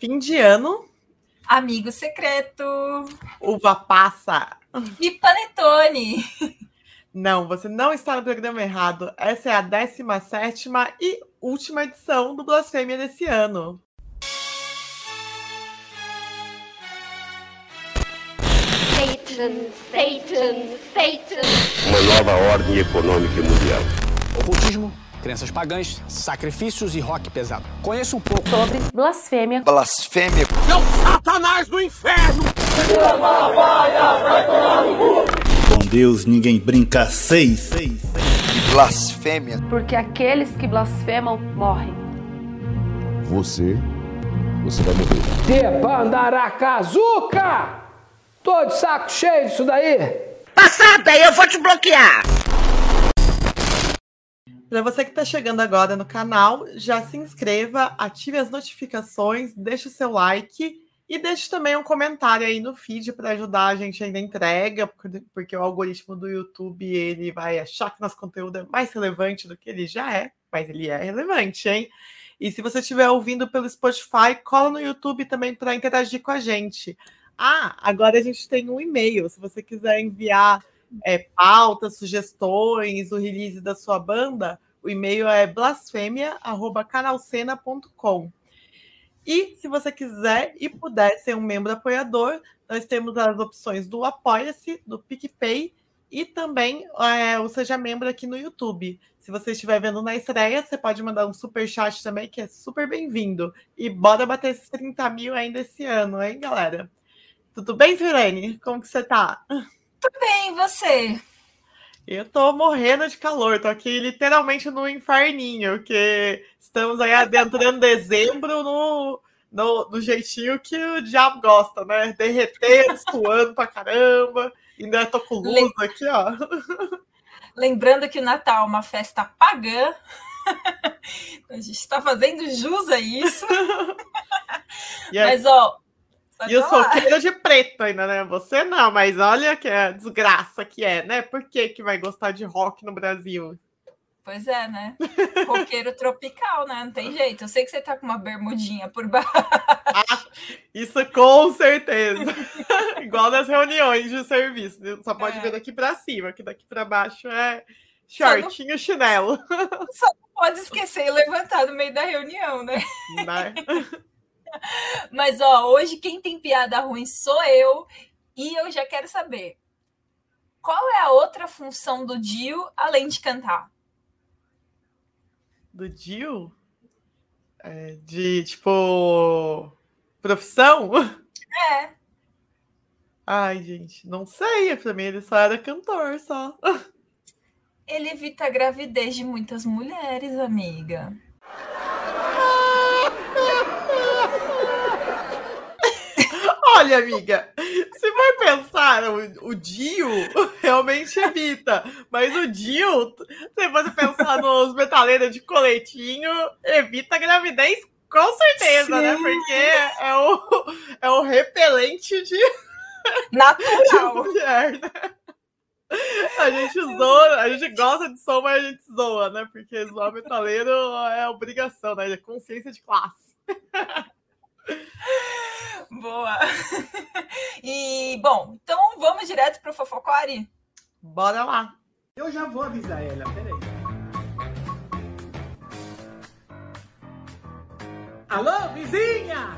Fim de ano. Amigo secreto. Uva passa. E panetone. Não, você não está no programa errado. Essa é a 17 e última edição do Blasfêmia desse ano. Satan, Satan, Satan. Uma nova ordem econômica mundial. Ocultismo, crenças pagãs, sacrifícios e rock pesado. Conheço um pouco sobre blasfêmia. Blasfêmia. Não, Satanás do inferno! Com Deus ninguém brinca seis, seis, seis. Blasfêmia. Porque aqueles que blasfemam morrem. Você, você vai morrer. Debandaracazuca! Tô de saco cheio disso daí. Passada, eu vou te bloquear. Para você que está chegando agora no canal, já se inscreva, ative as notificações, deixe o seu like e deixe também um comentário aí no feed para ajudar a gente aí na entrega, porque o algoritmo do YouTube ele vai achar que nosso conteúdo é mais relevante do que ele já é, mas ele é relevante, hein? E se você estiver ouvindo pelo Spotify, cola no YouTube também para interagir com a gente. Ah, agora a gente tem um e-mail. Se você quiser enviar é, pautas, sugestões, o release da sua banda, o e-mail é blasfêmia.canalcena.com. E se você quiser e puder ser um membro apoiador, nós temos as opções do Apoia-se, do PicPay e também é, o Seja Membro aqui no YouTube. Se você estiver vendo na estreia, você pode mandar um super chat também, que é super bem-vindo. E bora bater esses 30 mil ainda esse ano, hein, galera? Tudo bem, Sirene? Como que você tá? Tudo bem, e você? Eu tô morrendo de calor, tô aqui literalmente no inferninho, que estamos aí adentrando dezembro no, no, no, jeitinho que o diabo gosta, né? Derretendo, suando pra caramba, ainda tô com luz aqui, ó. Lembrando que o Natal é uma festa pagã. a gente está fazendo jus a isso. Mas, ó, e eu sou queira de preto ainda, né? Você não, mas olha que é desgraça que é, né? Por que, que vai gostar de rock no Brasil? Pois é, né? Roqueiro tropical, né? Não tem jeito. Eu sei que você tá com uma bermudinha por baixo. Ah, isso com certeza. Igual nas reuniões de serviço. Só pode é. ver daqui para cima, que daqui para baixo é shortinho, não... chinelo. Só não pode esquecer e levantar no meio da reunião, né? né? Mas, ó, hoje quem tem piada ruim sou eu. E eu já quero saber qual é a outra função do Dio além de cantar? Do Dio? É, de tipo. profissão? É. Ai, gente, não sei. Pra mim ele só era cantor, só. Ele evita a gravidez de muitas mulheres, amiga. Olha, amiga, se vai pensar, o, o Dio realmente evita. Mas o Dio, se você pensar nos metaleiros de coletinho, evita a gravidez com certeza, né? Sim. né? Porque é o, é o repelente de. Natural. De mulher, né? A gente zoa, a gente gosta de som, mas a gente zoa, né? Porque zoar metaleiro é obrigação, né? É consciência de classe. Boa. E, bom, então vamos direto para o Fofocore? Bora lá. Eu já vou avisar ela, peraí. Alô, vizinha!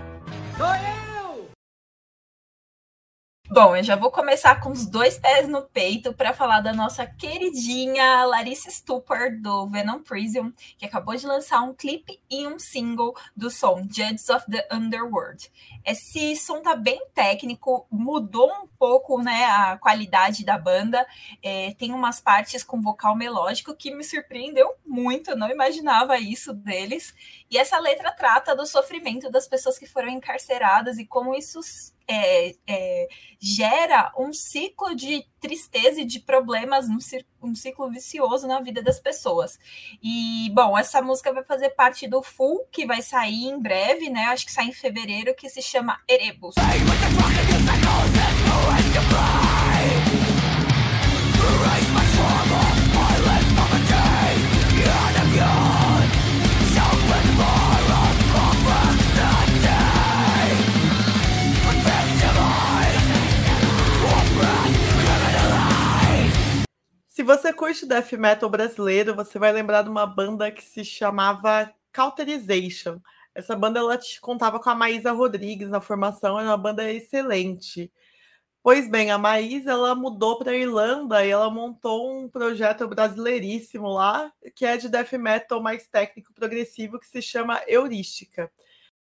Sou eu! Bom, eu já vou começar com os dois pés no peito para falar da nossa queridinha Larissa Stupor do Venom Prison, que acabou de lançar um clipe e um single do som Judges of the Underworld. Esse som tá bem técnico, mudou um pouco né, a qualidade da banda, é, tem umas partes com vocal melódico que me surpreendeu muito, eu não imaginava isso deles. E essa letra trata do sofrimento das pessoas que foram encarceradas e como isso é, é, gera um ciclo de tristeza e de problemas, um, um, ciclo vicioso na vida das pessoas. E, bom, essa música vai fazer parte do Full, que vai sair em breve, né? Acho que sai em fevereiro, que se chama Erebus. Você curte death metal brasileiro, você vai lembrar de uma banda que se chamava Cauterization. Essa banda ela contava com a Maísa Rodrigues na formação, era uma banda excelente. Pois bem, a Maísa ela mudou para a Irlanda e ela montou um projeto brasileiríssimo lá, que é de death metal mais técnico progressivo, que se chama Heurística.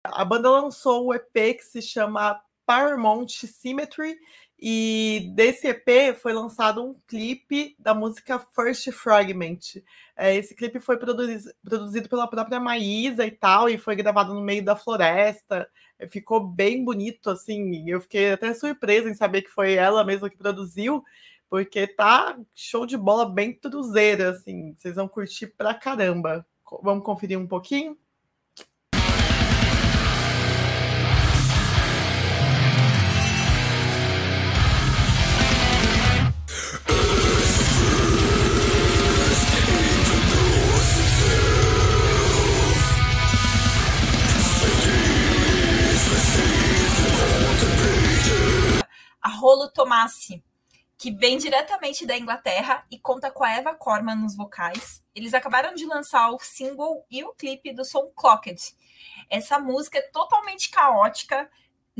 A banda lançou o EP que se chama Paramount Symmetry, e desse EP foi lançado um clipe da música First Fragment. É, esse clipe foi produzido, produzido pela própria Maísa e tal, e foi gravado no meio da floresta. É, ficou bem bonito, assim. Eu fiquei até surpresa em saber que foi ela mesma que produziu, porque tá show de bola bem truzeira, assim. Vocês vão curtir pra caramba. Vamos conferir um pouquinho? A Rolo Tomassi, que vem diretamente da Inglaterra e conta com a Eva Corman nos vocais. Eles acabaram de lançar o single e o clipe do som Clocked. Essa música é totalmente caótica,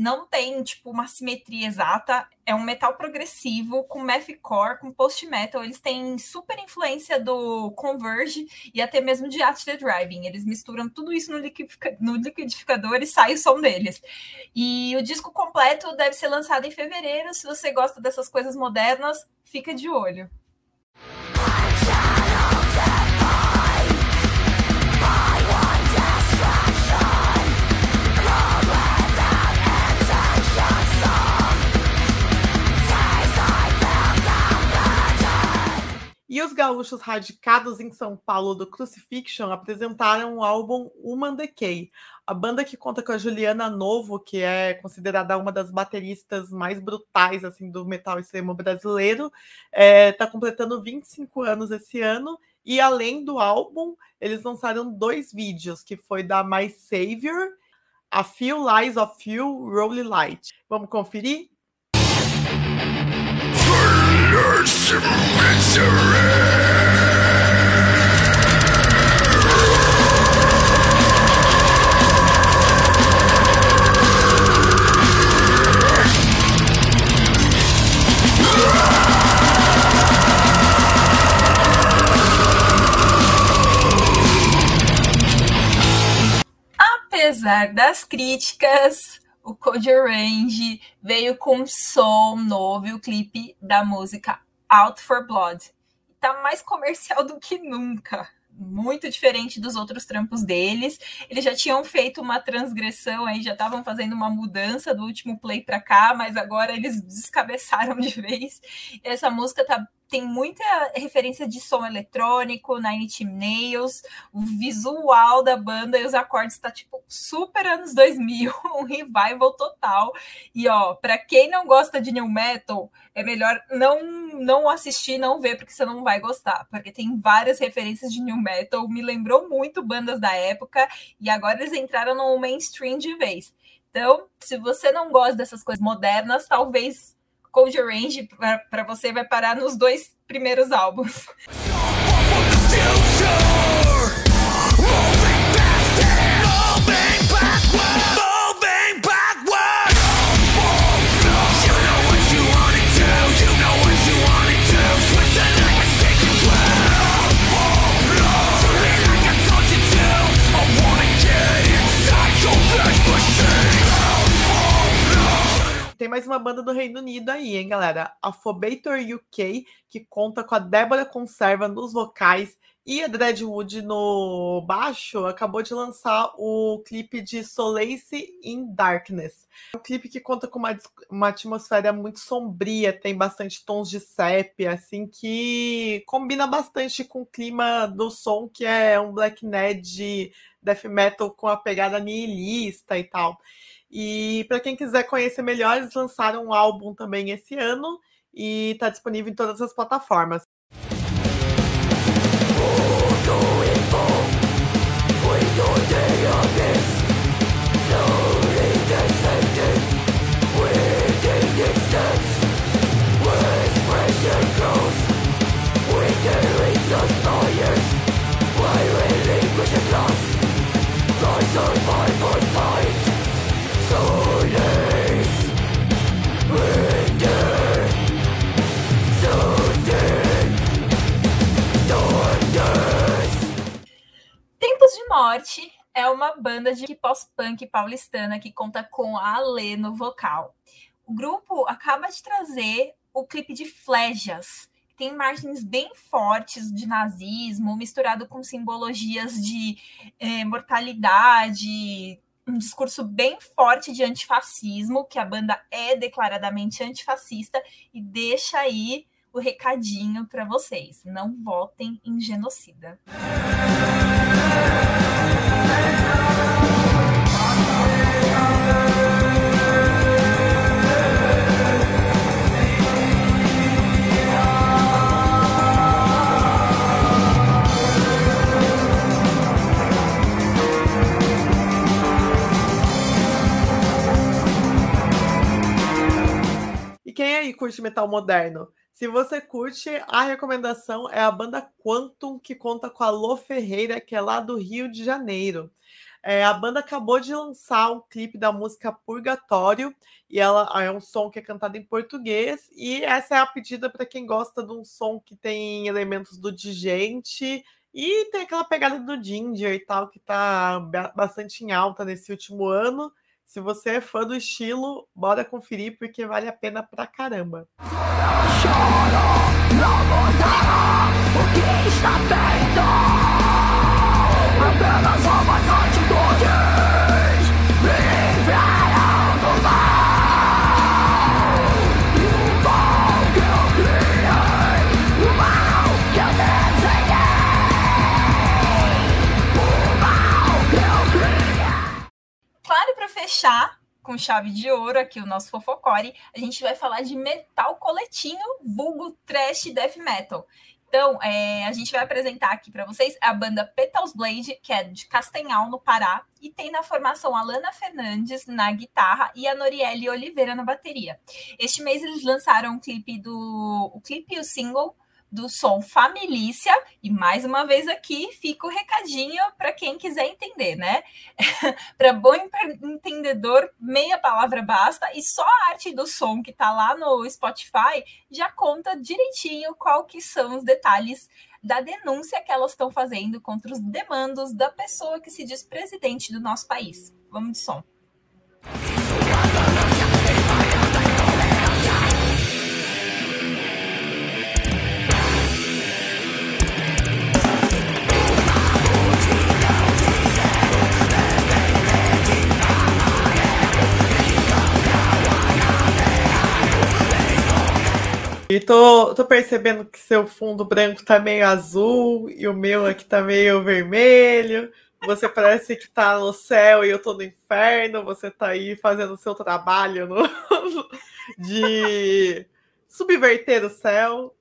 não tem tipo uma simetria exata, é um metal progressivo com mathcore, com post metal, eles têm super influência do Converge e até mesmo de At the Driving. Eles misturam tudo isso no, liquidifica no liquidificador e sai o som deles. E o disco completo deve ser lançado em fevereiro. Se você gosta dessas coisas modernas, fica de olho. E os gaúchos radicados em São Paulo do Crucifixion apresentaram o álbum Human Decay. A banda que conta com a Juliana Novo, que é considerada uma das bateristas mais brutais assim do metal extremo brasileiro, está é, tá completando 25 anos esse ano. E além do álbum, eles lançaram dois vídeos, que foi da My Savior, A Few Lies of You, Rolly Light. Vamos conferir? Apesar das críticas, o Code Orange veio com um som novo e o clipe da música Out for Blood. Tá mais comercial do que nunca. Muito diferente dos outros trampos deles. Eles já tinham feito uma transgressão aí, já estavam fazendo uma mudança do último play para cá, mas agora eles descabeçaram de vez. Essa música tá tem muita referência de som eletrônico, Nine Inch Nails, o visual da banda e os acordes tá tipo super anos 2000, um revival total. E ó, para quem não gosta de new metal, é melhor não não assistir, não ver porque você não vai gostar, porque tem várias referências de new metal, me lembrou muito bandas da época e agora eles entraram no mainstream de vez. Então, se você não gosta dessas coisas modernas, talvez Cold Range para você vai parar nos dois primeiros álbuns. Tem mais uma banda do Reino Unido aí, hein, galera? A Phobator UK, que conta com a Débora Conserva nos vocais e a Dreadwood no baixo, acabou de lançar o clipe de Solace in Darkness. É um clipe que conta com uma, uma atmosfera muito sombria, tem bastante tons de sépia, assim, que combina bastante com o clima do som, que é um black ned death metal com a pegada nihilista e tal. E para quem quiser conhecer melhor, eles lançaram um álbum também esse ano e está disponível em todas as plataformas. Norte é uma banda de pós-punk paulistana que conta com a Alê no vocal. O grupo acaba de trazer o clipe de Flejas. Tem imagens bem fortes de nazismo, misturado com simbologias de eh, mortalidade, um discurso bem forte de antifascismo, que a banda é declaradamente antifascista, e deixa aí o recadinho para vocês: não votem em genocida. Curte metal moderno? Se você curte, a recomendação é a banda Quantum, que conta com a Lô Ferreira, que é lá do Rio de Janeiro. É, a banda acabou de lançar um clipe da música Purgatório, e ela é um som que é cantado em português, e essa é a pedida para quem gosta de um som que tem elementos do Digente e tem aquela pegada do Ginger e tal, que tá bastante em alta nesse último ano. Se você é fã do estilo, bora conferir porque vale a pena pra caramba. Que fechar com chave de ouro aqui o nosso fofocore, a gente vai falar de metal coletinho, vulgo trash death metal. Então, é, a gente vai apresentar aqui para vocês a banda Petals Blade, que é de Castanhal, no Pará, e tem na formação a Lana Fernandes na guitarra e a Norielle Oliveira na bateria. Este mês eles lançaram o clipe do o clipe e o single do som Familícia, e mais uma vez aqui fica o recadinho para quem quiser entender, né? para bom entendedor, meia palavra basta, e só a arte do som que tá lá no Spotify já conta direitinho qual que são os detalhes da denúncia que elas estão fazendo contra os demandos da pessoa que se diz presidente do nosso país. Vamos de som. E tô, tô percebendo que seu fundo branco tá meio azul e o meu aqui tá meio vermelho. Você parece que tá no céu e eu tô no inferno. Você tá aí fazendo o seu trabalho no... de subverter o céu.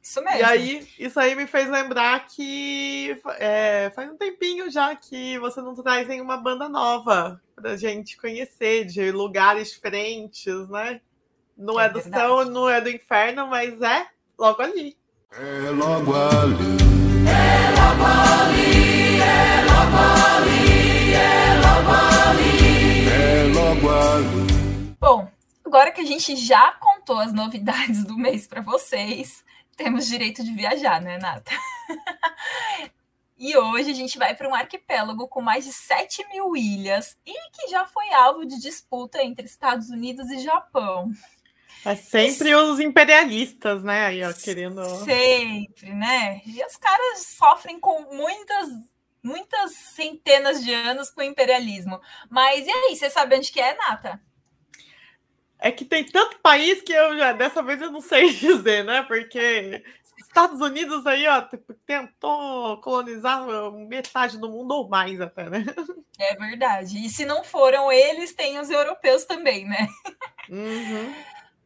Isso mesmo. E aí, isso aí me fez lembrar que é, faz um tempinho já que você não traz nenhuma banda nova pra gente conhecer, de lugares diferentes, né? Não é, é do verdade. céu, não é do inferno, mas é logo ali. É logo ali. É logo ali, é logo ali, é logo ali. É logo ali. Bom, agora que a gente já contou as novidades do mês para vocês, temos direito de viajar, né, Nata? E hoje a gente vai para um arquipélago com mais de 7 mil ilhas e que já foi alvo de disputa entre Estados Unidos e Japão. É sempre os imperialistas, né? Aí, ó, querendo. Sempre, né? E os caras sofrem com muitas, muitas centenas de anos com o imperialismo. Mas e aí, você sabe onde que é, Nata? É que tem tanto país que eu já, dessa vez eu não sei dizer, né? Porque Estados Unidos aí, ó, tentou colonizar metade do mundo ou mais até, né? É verdade. E se não foram eles, tem os europeus também, né? Uhum.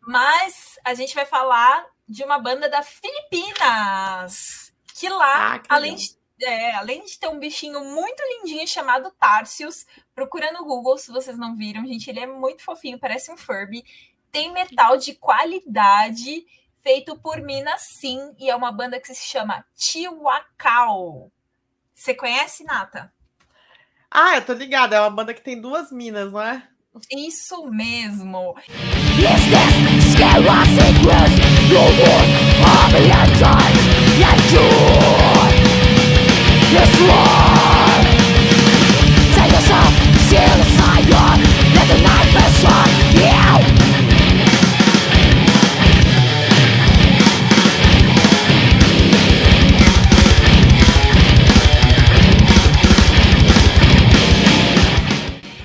Mas a gente vai falar de uma banda da Filipinas. Que lá, ah, que além, de, é, além de ter um bichinho muito lindinho chamado Tarsius, procura no Google se vocês não viram, gente. Ele é muito fofinho, parece um Furby. Tem metal de qualidade, feito por Minas Sim, e é uma banda que se chama Chihuacao. Você conhece, Nata? Ah, eu tô ligada. É uma banda que tem duas minas, não é? Isso mesmo. Yes,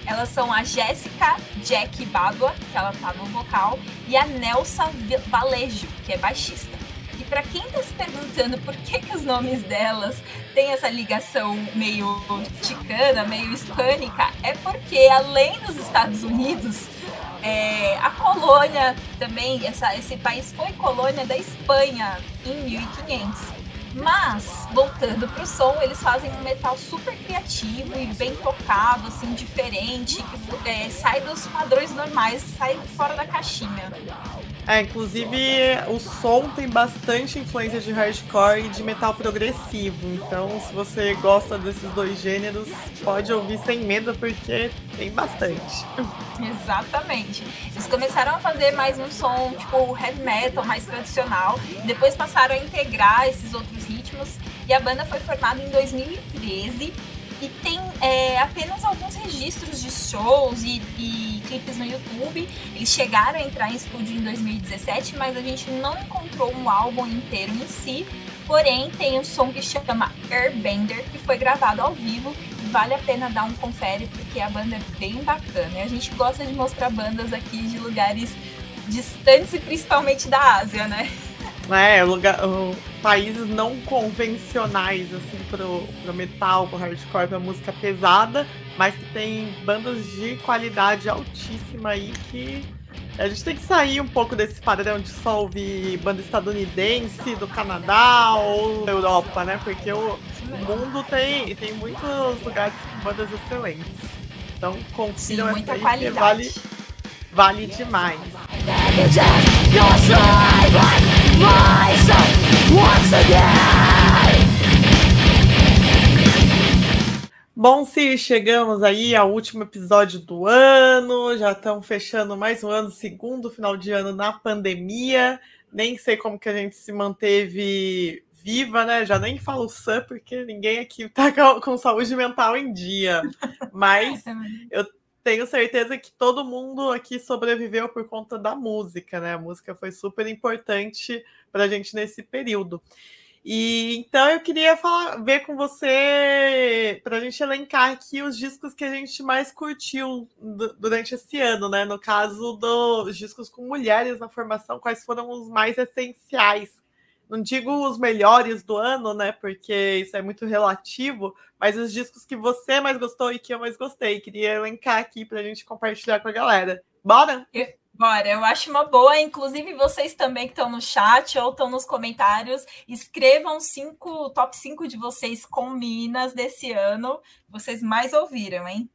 Elas são a Jéssica Jack Badua, que ela tá no vocal, e a Nelsa Valejo, que é baixista. E para quem tá se perguntando por que, que os nomes delas têm essa ligação meio ticana, meio hispânica, é porque além dos Estados Unidos, é, a colônia também, essa, esse país foi colônia da Espanha em 1500. Mas, voltando pro som, eles fazem um metal super criativo e bem tocado, assim, diferente, que é, sai dos padrões normais, sai fora da caixinha. É, inclusive o som tem bastante influência de hardcore e de metal progressivo. Então, se você gosta desses dois gêneros, pode ouvir sem medo, porque tem bastante. Exatamente. Eles começaram a fazer mais um som tipo heavy metal, mais tradicional. Depois passaram a integrar esses outros ritmos. E a banda foi formada em 2013 e tem é, apenas alguns registros de shows e, e, clipes no YouTube. Eles chegaram a entrar em estúdio em 2017, mas a gente não encontrou um álbum inteiro em si. Porém, tem um som que chama Airbender, que foi gravado ao vivo. Vale a pena dar um confere, porque a banda é bem bacana. E a gente gosta de mostrar bandas aqui de lugares distantes e principalmente da Ásia, né? É, lugar, países não convencionais, assim, pro, pro metal, pro hardcore, pra música pesada, mas que tem bandas de qualidade altíssima aí que a gente tem que sair um pouco desse padrão de só ouvir banda estadunidense, do Canadá ou da Europa, né? Porque o, mundo tem, tem muitos lugares com bandas excelentes. Então confiram essa aí qualidade. que vale, vale demais. Bom, se chegamos aí ao último episódio do ano, já estamos fechando mais um ano, segundo final de ano na pandemia. Nem sei como que a gente se manteve viva, né? Já nem falo sã, porque ninguém aqui tá com, com saúde mental em dia. Mas eu tenho certeza que todo mundo aqui sobreviveu por conta da música, né? A música foi super importante para a gente nesse período. E então eu queria falar, ver com você para a gente elencar aqui os discos que a gente mais curtiu du- durante esse ano, né? No caso dos discos com mulheres na formação, quais foram os mais essenciais? Não digo os melhores do ano, né? Porque isso é muito relativo, mas os discos que você mais gostou e que eu mais gostei. Queria elencar aqui para a gente compartilhar com a galera. Bora? Bora, eu acho uma boa. Inclusive, vocês também que estão no chat ou estão nos comentários, escrevam cinco, top 5 de vocês com Minas desse ano. Vocês mais ouviram, hein?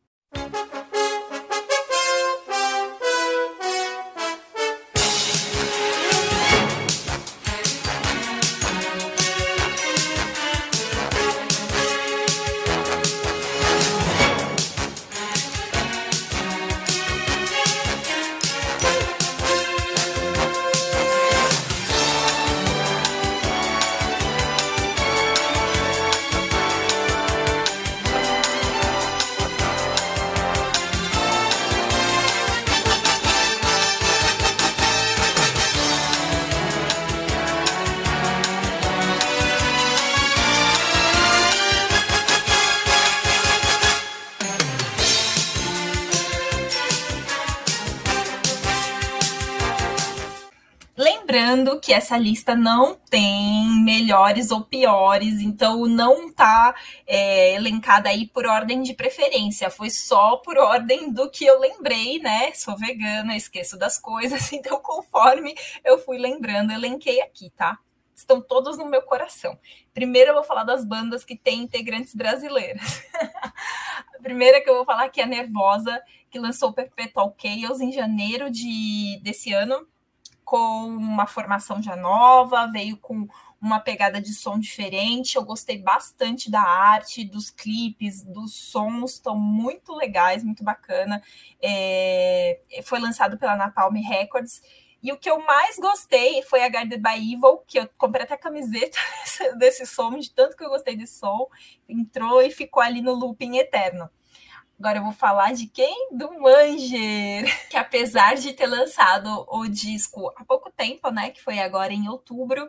Essa lista não tem melhores ou piores, então não tá é, elencada aí por ordem de preferência, foi só por ordem do que eu lembrei, né? Sou vegana, esqueço das coisas, então conforme eu fui lembrando, elenquei aqui, tá? Estão todos no meu coração. Primeiro eu vou falar das bandas que têm integrantes brasileiras. A primeira que eu vou falar aqui é a Nervosa, que lançou Perpetual Chaos em janeiro de, desse ano com uma formação já nova, veio com uma pegada de som diferente. Eu gostei bastante da arte, dos clipes, dos sons, estão muito legais, muito bacana. É, foi lançado pela Napalm Records. E o que eu mais gostei foi a Guarded by Evil, que eu comprei até a camiseta desse som, de tanto que eu gostei desse som. Entrou e ficou ali no looping eterno. Agora eu vou falar de quem? Do Manger, que apesar de ter lançado o disco há pouco tempo, né, que foi agora em outubro,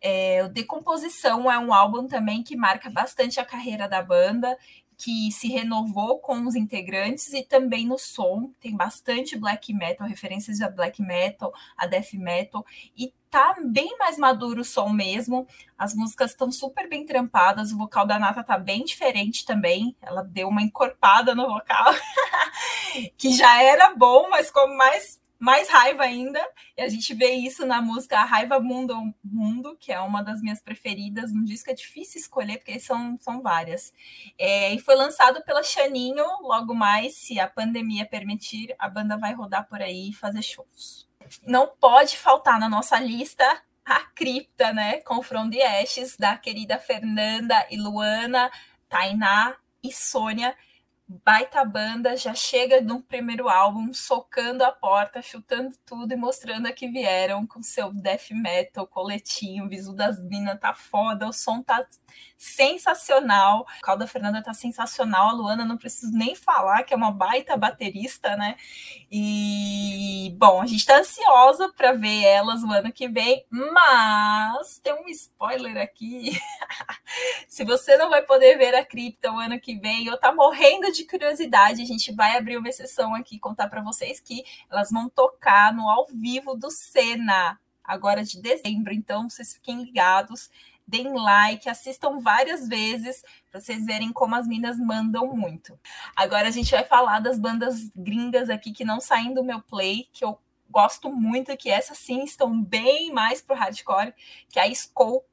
é, o Decomposição é um álbum também que marca bastante a carreira da banda, que se renovou com os integrantes e também no som. Tem bastante black metal, referências a black metal, a death metal, e tá bem mais maduro o som mesmo. As músicas estão super bem trampadas, o vocal da Nata tá bem diferente também. Ela deu uma encorpada no vocal, que já era bom, mas como mais mais raiva ainda. E a gente vê isso na música Raiva Mundo Mundo, que é uma das minhas preferidas. No disco é difícil escolher, porque são, são várias. É, e foi lançado pela Chaninho. Logo mais, se a pandemia permitir, a banda vai rodar por aí e fazer shows. Não pode faltar na nossa lista a cripta, né? Com From the Ashes, da querida Fernanda e Luana, Tainá e Sônia baita banda, já chega no primeiro álbum socando a porta, chutando tudo e mostrando a que vieram com seu death metal, coletinho, o visu das minas tá foda, o som tá sensacional, o Calda Fernanda tá sensacional, a Luana não preciso nem falar que é uma baita baterista, né? E bom, a gente tá ansiosa para ver elas no ano que vem, mas tem um spoiler aqui. Se você não vai poder ver a cripta o ano que vem, eu tá morrendo de curiosidade, a gente vai abrir uma exceção aqui contar para vocês que elas vão tocar no ao vivo do Senna agora de dezembro, então vocês fiquem ligados deem like, assistam várias vezes para vocês verem como as minas mandam muito. Agora a gente vai falar das bandas gringas aqui que não saem do meu play, que eu gosto muito, que essas sim estão bem mais pro hardcore, que é a Skull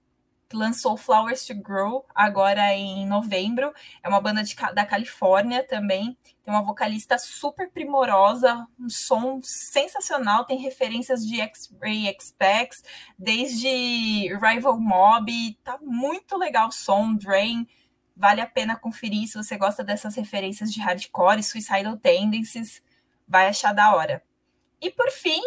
lançou Flowers to Grow agora em novembro. É uma banda de, da Califórnia também. Tem uma vocalista super primorosa, um som sensacional. Tem referências de X-Ray X-Pax, desde Rival Mob. Tá muito legal o som, Drain. Vale a pena conferir se você gosta dessas referências de hardcore, Suicidal Tendencies. Vai achar da hora. E por fim,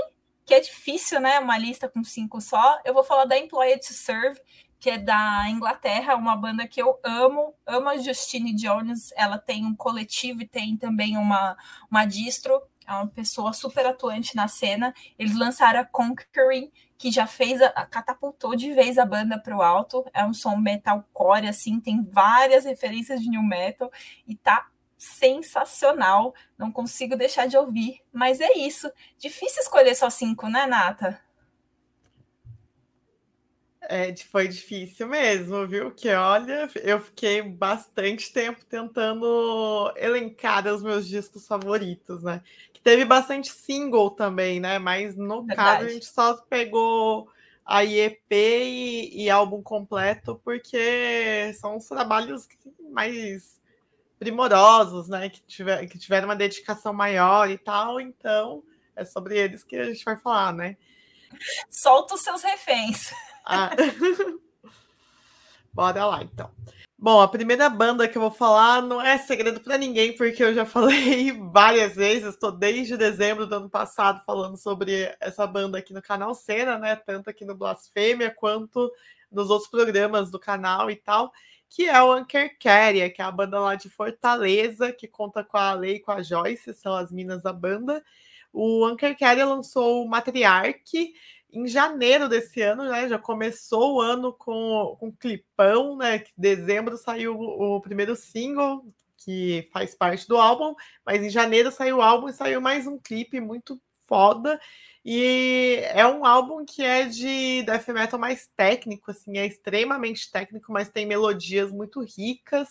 que é difícil, né? Uma lista com cinco só. Eu vou falar da Employed to Serve, que é da Inglaterra, uma banda que eu amo, amo a Justine Jones, ela tem um coletivo e tem também uma, uma distro, é uma pessoa super atuante na cena. Eles lançaram a Conquering, que já fez, a, catapultou de vez a banda para o alto. É um som metalcore, assim, tem várias referências de new metal e tá sensacional. Não consigo deixar de ouvir, mas é isso. Difícil escolher só cinco, né, Nata? É, foi difícil mesmo, viu? Que olha, eu fiquei bastante tempo tentando elencar os meus discos favoritos, né? Que teve bastante single também, né? Mas no Verdade. caso a gente só pegou a IEP e, e álbum completo, porque são os trabalhos mais primorosos, né? Que, tiver, que tiveram uma dedicação maior e tal, então é sobre eles que a gente vai falar, né? Solta os seus reféns. Ah. Bora lá, então. Bom, a primeira banda que eu vou falar não é segredo para ninguém, porque eu já falei várias vezes, estou desde dezembro do ano passado falando sobre essa banda aqui no canal Cena, né? Tanto aqui no Blasfêmia quanto nos outros programas do canal e tal, que é o Anker Carrier, que é a banda lá de Fortaleza, que conta com a Lei e com a Joyce, são as minas da banda. O Anker Carrier lançou o Matriarch, em janeiro desse ano, né? Já começou o ano com, com um clipão, né? Que dezembro saiu o, primeiro single, que faz parte do álbum, mas em janeiro saiu o álbum e saiu mais um clipe muito foda. E é um álbum que é de death metal mais técnico, assim, é extremamente técnico, mas tem melodias muito ricas.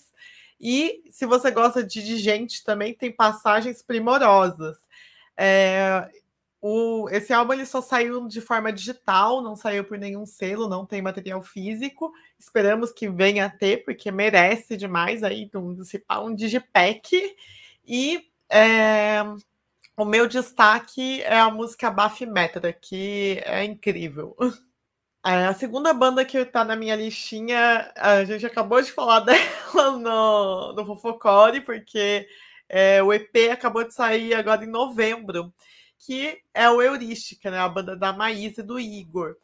E se você gosta de, gente também, tem passagens primorosas. É, o, esse álbum ele só saiu de forma digital, não saiu por nenhum selo, não tem material físico. Esperamos que venha a ter, porque merece demais aí um, um digipack. E é, o meu destaque é a música Baphometra, que é incrível. É, a segunda banda que está na minha listinha, a gente acabou de falar dela no, no Fofocore, porque é, o EP acabou de sair agora em novembro que é o Heurística, né? A banda da Maísa e do Igor.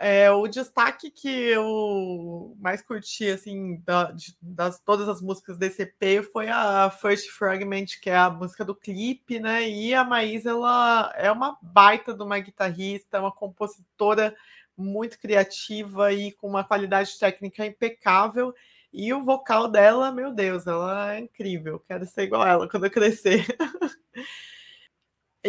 É, o destaque que eu mais curti, assim, da, de, das todas as músicas desse EP foi a First Fragment, que é a música do clipe, né? E a Maísa, ela é uma baita de uma guitarrista, uma compositora muito criativa e com uma qualidade técnica impecável. E o vocal dela, meu Deus, ela é incrível. Quero ser igual a ela quando eu crescer.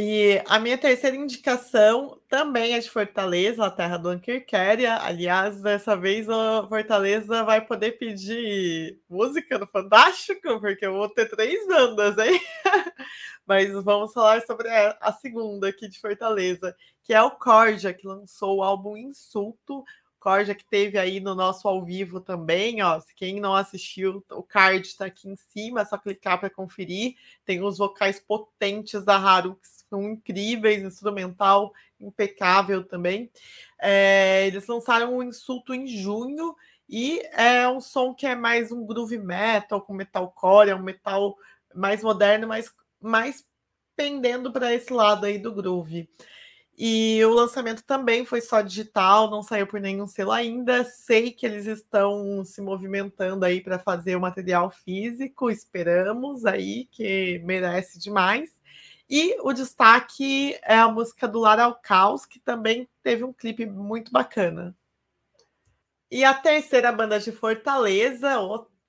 E a minha terceira indicação também é de Fortaleza, a terra do Ankerquéria. Aliás, dessa vez a Fortaleza vai poder pedir música no Fantástico, porque eu vou ter três bandas, hein? Mas vamos falar sobre a segunda aqui de Fortaleza, que é o Corja, que lançou o álbum Insulto, Corja que teve aí no nosso ao vivo também, ó. Quem não assistiu, o card está aqui em cima, é só clicar para conferir. Tem os vocais potentes da Haru, que são incríveis, instrumental impecável também. É, eles lançaram o Insulto em junho e é um som que é mais um groove metal, com metalcore, é um metal mais moderno, mas mais pendendo para esse lado aí do groove. E o lançamento também foi só digital, não saiu por nenhum selo ainda. Sei que eles estão se movimentando aí para fazer o material físico, esperamos aí, que merece demais. E o destaque é a música do Lara ao Caos, que também teve um clipe muito bacana. E a terceira banda de Fortaleza,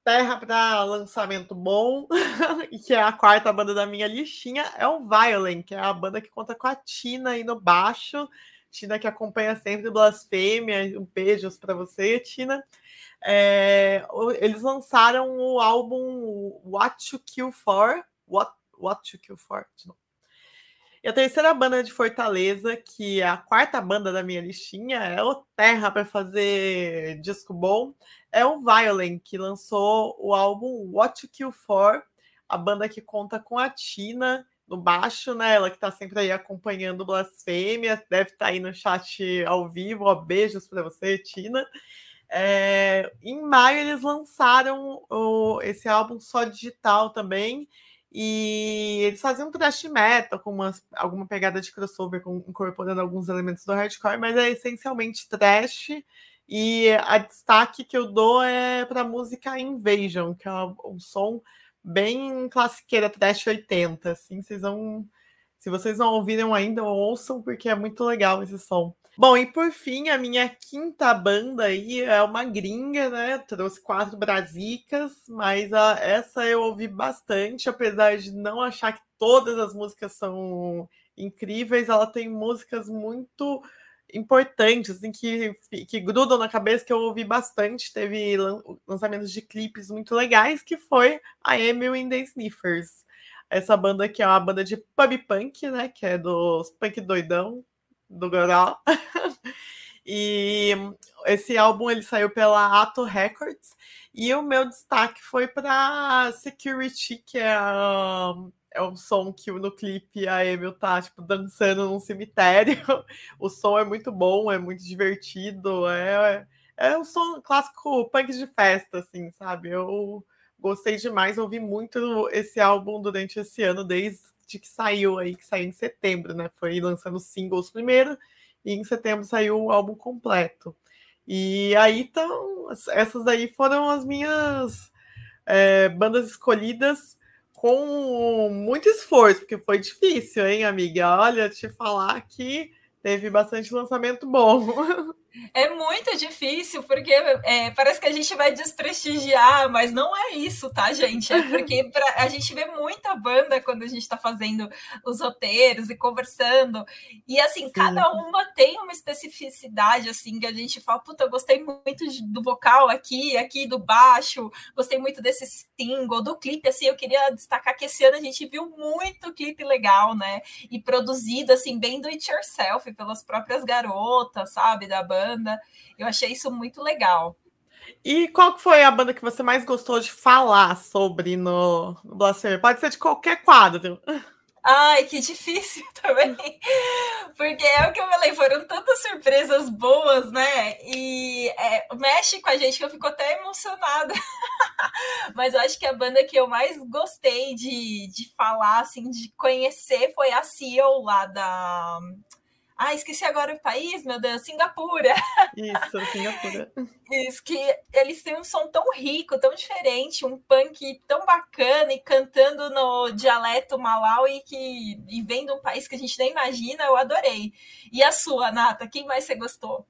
terra para lançamento bom, que é a quarta banda da minha listinha, é o Violent, que é a banda que conta com a Tina aí no baixo. Tina que acompanha sempre Blasfêmia. Beijos para você, Tina. É, eles lançaram o álbum What to Kill For. What, What to Kill For? E a terceira banda de Fortaleza, que é a quarta banda da minha listinha, é o Terra para fazer disco bom, é o Violent, que lançou o álbum What to Kill For, a banda que conta com a Tina no baixo, né? Ela que está sempre aí acompanhando Blasfêmia, deve estar tá aí no chat ao vivo. Ó, beijos para você, Tina. É, em maio eles lançaram o, esse álbum só digital também. E eles faziam um thrash metal com umas, alguma pegada de crossover, com, incorporando alguns elementos do hardcore, mas é essencialmente trash. E a destaque que eu dou é para a música Invasion, que é um som bem classiqueira, trash 80. Assim, vocês vão. Se vocês não ouviram ainda, ouçam, porque é muito legal esse som. Bom, e por fim, a minha quinta banda aí é uma gringa, né? Trouxe quatro brasicas, mas a, essa eu ouvi bastante, apesar de não achar que todas as músicas são incríveis, ela tem músicas muito importantes, assim, que, que grudam na cabeça, que eu ouvi bastante. Teve lançamentos de clipes muito legais, que foi a Emil in the Sniffers. Essa banda que é uma banda de pub punk, né? Que é dos punk doidão, do Goró. e esse álbum ele saiu pela Ato Records e o meu destaque foi para Security, que é, um, é um som que no clipe a Emil tá tipo, dançando num cemitério. O som é muito bom, é muito divertido, é, é um som clássico punk de festa, assim, sabe? Eu gostei demais, ouvi muito esse álbum durante esse ano, desde que saiu aí, que saiu em setembro, né? Foi lançando singles primeiro e em setembro saiu o álbum completo. E aí então, essas aí foram as minhas é, bandas escolhidas com muito esforço, porque foi difícil, hein, amiga? Olha, te falar que teve bastante lançamento bom. É muito difícil, porque é, parece que a gente vai desprestigiar, mas não é isso, tá, gente? É porque pra, a gente vê muita banda quando a gente está fazendo os roteiros e conversando. E assim, Sim. cada uma tem uma especificidade, assim, que a gente fala, puta, eu gostei muito do vocal aqui, aqui do baixo, gostei muito desse single, do clipe, assim, eu queria destacar que esse ano a gente viu muito clipe legal, né? E produzido, assim, bem do it yourself, pelas próprias garotas, sabe, da banda banda. Eu achei isso muito legal. E qual foi a banda que você mais gostou de falar sobre no, no Blasphemy? Pode ser de qualquer quadro. Ai, que difícil também. Porque é o que eu falei, foram tantas surpresas boas, né? E é, mexe com a gente que eu fico até emocionada. Mas eu acho que a banda que eu mais gostei de, de falar, assim, de conhecer foi a Seal lá da Ah, esqueci agora o país, meu Deus, Singapura. Isso, Singapura. Isso, que eles têm um som tão rico, tão diferente, um punk tão bacana e cantando no dialeto Malawi que, e vendo um país que a gente nem imagina, eu adorei. E a sua, Nata, quem mais você gostou?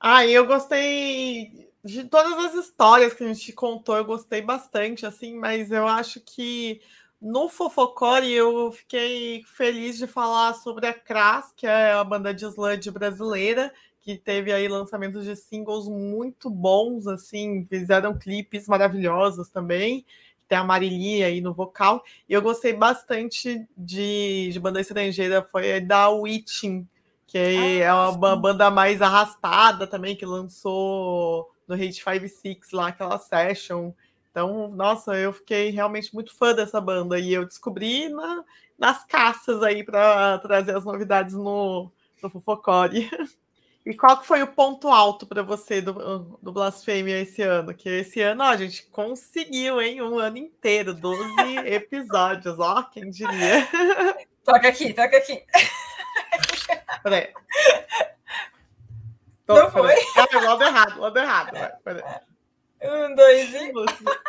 Ah, eu gostei de todas as histórias que a gente contou, eu gostei bastante, assim, mas eu acho que no Fofocore eu fiquei feliz de falar sobre a Cras, que é a banda de sludge brasileira, que teve aí lançamentos de singles muito bons, assim, fizeram clipes maravilhosos também. Tem a Marilia aí no vocal. E eu gostei bastante de, de banda estrangeira, foi da Witching, que ah, é uma sim. banda mais arrastada também, que lançou no Hate 56 lá, aquela session. Então, nossa, eu fiquei realmente muito fã dessa banda e eu descobri na, nas caças aí para trazer as novidades no, no Fofocore. E qual que foi o ponto alto para você do, do Blasfêmia esse ano? Que esse ano, ó, a gente conseguiu, hein? Um ano inteiro, 12 episódios, ó, quem diria. Toca aqui, toca aqui. Peraí. Tô, Não foi? Ah, lado errado, lado errado. Peraí. Um, dois e.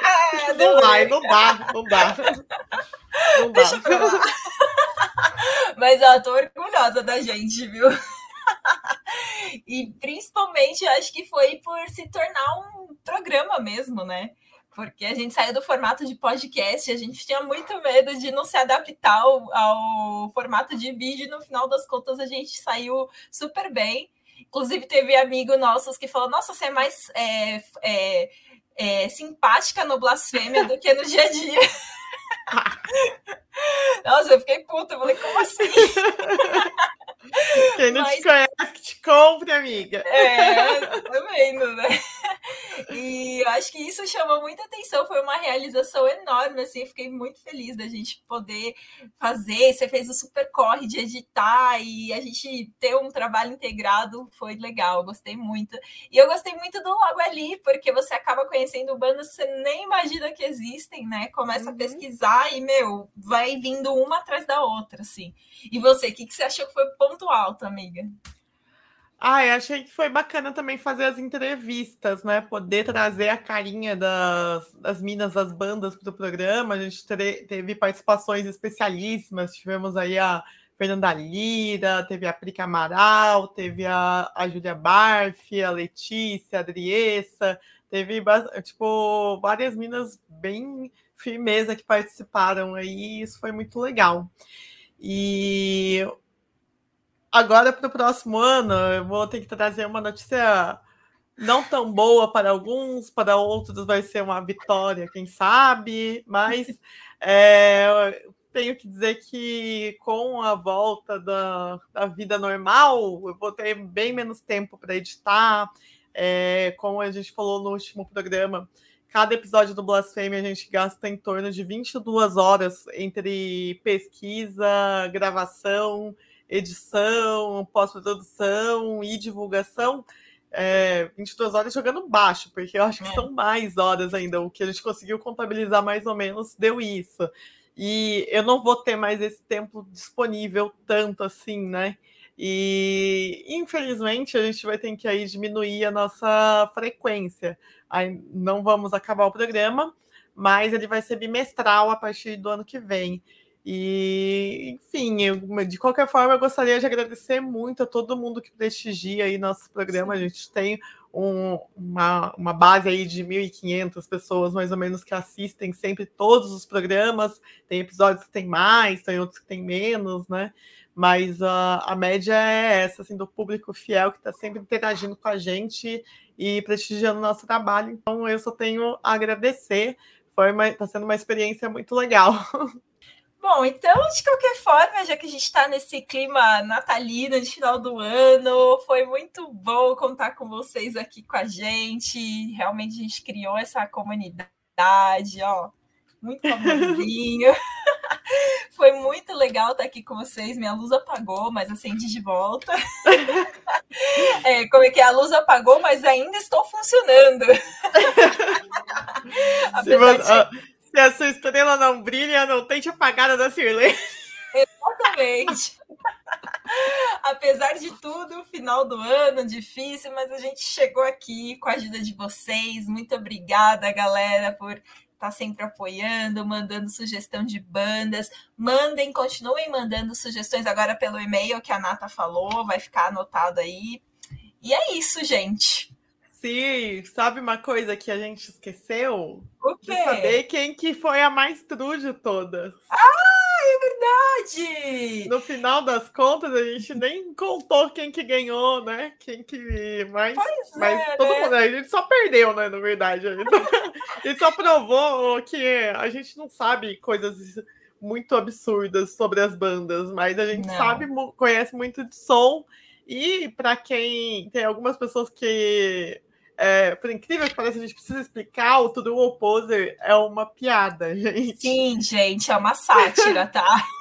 Ah, não vai, não dá, não dá. Não dá. Mas eu tô orgulhosa da gente, viu? E principalmente acho que foi por se tornar um programa mesmo, né? Porque a gente saiu do formato de podcast, a gente tinha muito medo de não se adaptar ao, ao formato de vídeo, e no final das contas a gente saiu super bem. Inclusive, teve amigo nossos que falou: Nossa, você é mais é, é, é, simpática no blasfêmia do que no dia a dia. Nossa, eu fiquei puta, eu falei, como assim? Quem não Mas... te conhece, que te compre, amiga. É, tô vendo, né? E eu acho que isso chamou muita atenção, foi uma realização enorme, assim, fiquei muito feliz da gente poder fazer, você fez o super corre de editar e a gente ter um trabalho integrado foi legal, gostei muito. E eu gostei muito do Logo Ali, porque você acaba conhecendo bandas que você nem imagina que existem, né? Começa uhum. a pesquisar e, meu, vai vindo uma atrás da outra, assim. E você, o que, que você achou que foi o ponto alto, amiga? Ah, eu achei que foi bacana também fazer as entrevistas, né? Poder trazer a carinha das, das minas, das bandas para o programa. A gente teve participações especialíssimas. Tivemos aí a Fernanda Lira, teve a Prica Amaral, teve a, a Júlia Barfi, a Letícia, a Adriessa. Teve, tipo, várias minas bem firmeza que participaram aí. Isso foi muito legal. E Agora, para o próximo ano, eu vou ter que trazer uma notícia não tão boa para alguns, para outros vai ser uma vitória, quem sabe, mas é, tenho que dizer que com a volta da, da vida normal, eu vou ter bem menos tempo para editar. É, como a gente falou no último programa, cada episódio do Blasfêmia a gente gasta em torno de 22 horas entre pesquisa, gravação edição, pós-produção e divulgação, é, 22 horas jogando baixo, porque eu acho que é. são mais horas ainda. O que a gente conseguiu contabilizar mais ou menos deu isso. E eu não vou ter mais esse tempo disponível tanto assim, né? E infelizmente a gente vai ter que aí diminuir a nossa frequência. Aí não vamos acabar o programa, mas ele vai ser bimestral a partir do ano que vem. E, enfim, eu, de qualquer forma, eu gostaria de agradecer muito a todo mundo que prestigia aí nosso programa. A gente tem um, uma, uma base aí de 1.500 pessoas, mais ou menos, que assistem sempre todos os programas. Tem episódios que tem mais, tem outros que tem menos, né? Mas uh, a média é essa, assim, do público fiel que está sempre interagindo com a gente e prestigiando o nosso trabalho. Então, eu só tenho a agradecer. Foi está sendo uma experiência muito legal. Bom, então, de qualquer forma, já que a gente está nesse clima natalino de final do ano, foi muito bom contar com vocês aqui com a gente. Realmente a gente criou essa comunidade, ó, muito amorzinho. foi muito legal estar aqui com vocês. Minha luz apagou, mas acendi de volta. é, como é que é? A luz apagou, mas ainda estou funcionando. Apesar de... Se a sua estrela não brilha, não tente apagar a da Shirley. Exatamente. Apesar de tudo, final do ano difícil, mas a gente chegou aqui com a ajuda de vocês. Muito obrigada, galera, por estar tá sempre apoiando, mandando sugestão de bandas. Mandem, continuem mandando sugestões agora pelo e-mail que a Nata falou, vai ficar anotado aí. E é isso, gente. Sim, sabe uma coisa que a gente esqueceu? O quê? De saber quem que foi a mais true de todas. Ah, é verdade! No final das contas, a gente nem contou quem que ganhou, né? Quem que mais. Pois mas é, todo né? mundo, a gente só perdeu, né? Na verdade. E só provou que a gente não sabe coisas muito absurdas sobre as bandas, mas a gente Não. sabe, conhece muito de som. E para quem tem algumas pessoas que, é, por incrível que pareça, a gente precisa explicar, o Tudo Opposer é uma piada, gente. Sim, gente, é uma sátira, tá?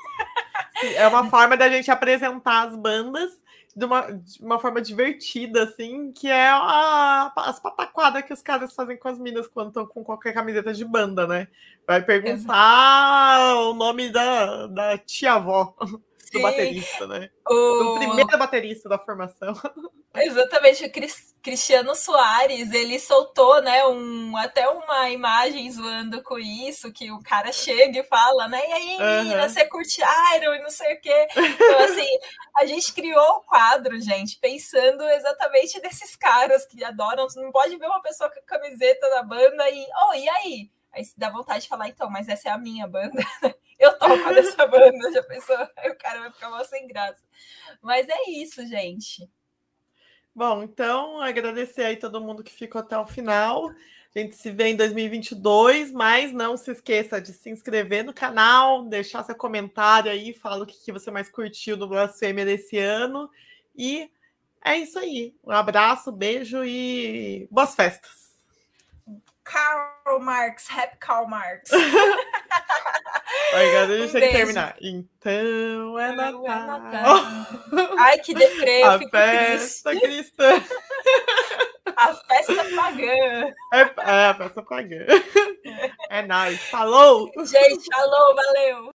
É uma forma da gente apresentar as bandas de uma, de uma forma divertida, assim, que é a- as pataquadas que os caras fazem com as minas quando estão com qualquer camiseta de banda, né? Vai perguntar o nome da, da tia-avó do Sim. baterista, né? O- Do primeiro baterista da formação. Exatamente, o Cris- Cristiano Soares, ele soltou, né, um, até uma imagem zoando com isso, que o cara chega e fala, né, e aí, menina, Aham. você curte Iron e não sei o quê. Então, assim, a gente criou o quadro, gente, pensando exatamente nesses caras que adoram, você não pode ver uma pessoa com a camiseta da banda e, oh, e aí? Aí se dá vontade de falar, então, mas essa é a minha banda, eu toco nessa banda, já pensou? Aí o cara vai ficar mal sem graça. Mas é isso, gente. Bom, então agradecer aí todo mundo que ficou até o final. A gente se vê em 2022, mas não se esqueça de se inscrever no canal, deixar seu comentário aí, fala o que que você mais curtiu do Blasfêmia desse ano. E é isso aí. Um abraço, beijo e boas festas. Karl Marx, Happy Karl Marx. Agora a gente Um tem que beijo. terminar. Então é Então é Natal. Ai, que deprê, A fico festa triste. cristã. A festa pagã. É, é a festa pagã. É nóis. Falou! Gente, falou, valeu.